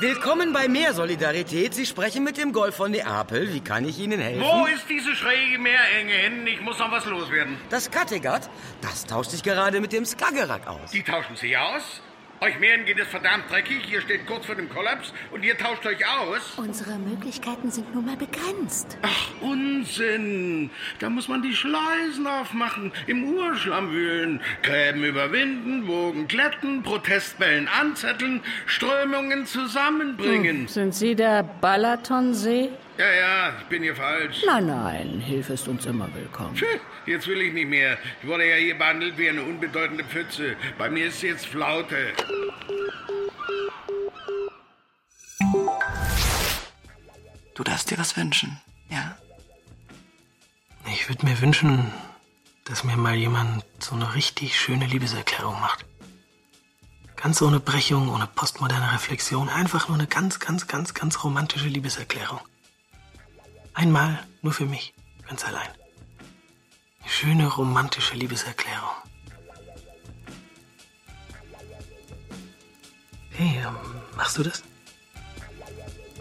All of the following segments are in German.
Willkommen bei Mehr Solidarität. Sie sprechen mit dem Golf von Neapel. Wie kann ich Ihnen helfen? Wo ist diese schräge Meerenge hin? Ich muss noch was loswerden. Das Kattegat, das tauscht sich gerade mit dem Skagerrak aus. Die tauschen sich aus? Euch Meeren geht es verdammt dreckig. Ihr steht kurz vor dem Kollaps und ihr tauscht euch aus? Unsere Möglichkeiten sind nun mal begrenzt. Ach, Unsinn. Da muss man die Schleusen aufmachen, im Urschlamm wühlen, Gräben überwinden, Wogen glätten, Protestbällen anzetteln, Strömungen zusammenbringen. Sind Sie der Balatonsee? Ja, ja, ich bin hier falsch. Nein, nein, Hilfe ist uns immer willkommen. Tch, Jetzt will ich nicht mehr. Ich wurde ja hier behandelt wie eine unbedeutende Pfütze. Bei mir ist jetzt Flaute. Du darfst dir was wünschen, ja? Ich würde mir wünschen, dass mir mal jemand so eine richtig schöne Liebeserklärung macht. Ganz ohne Brechung, ohne postmoderne Reflexion, einfach nur eine ganz, ganz, ganz, ganz romantische Liebeserklärung. Einmal nur für mich, ganz allein. Eine schöne romantische Liebeserklärung. Hey, ähm, machst du das?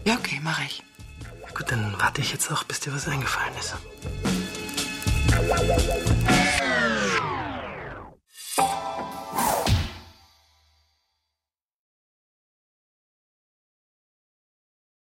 Ja, okay, mach ich. Gut, dann warte ich jetzt auch, bis dir was eingefallen ist.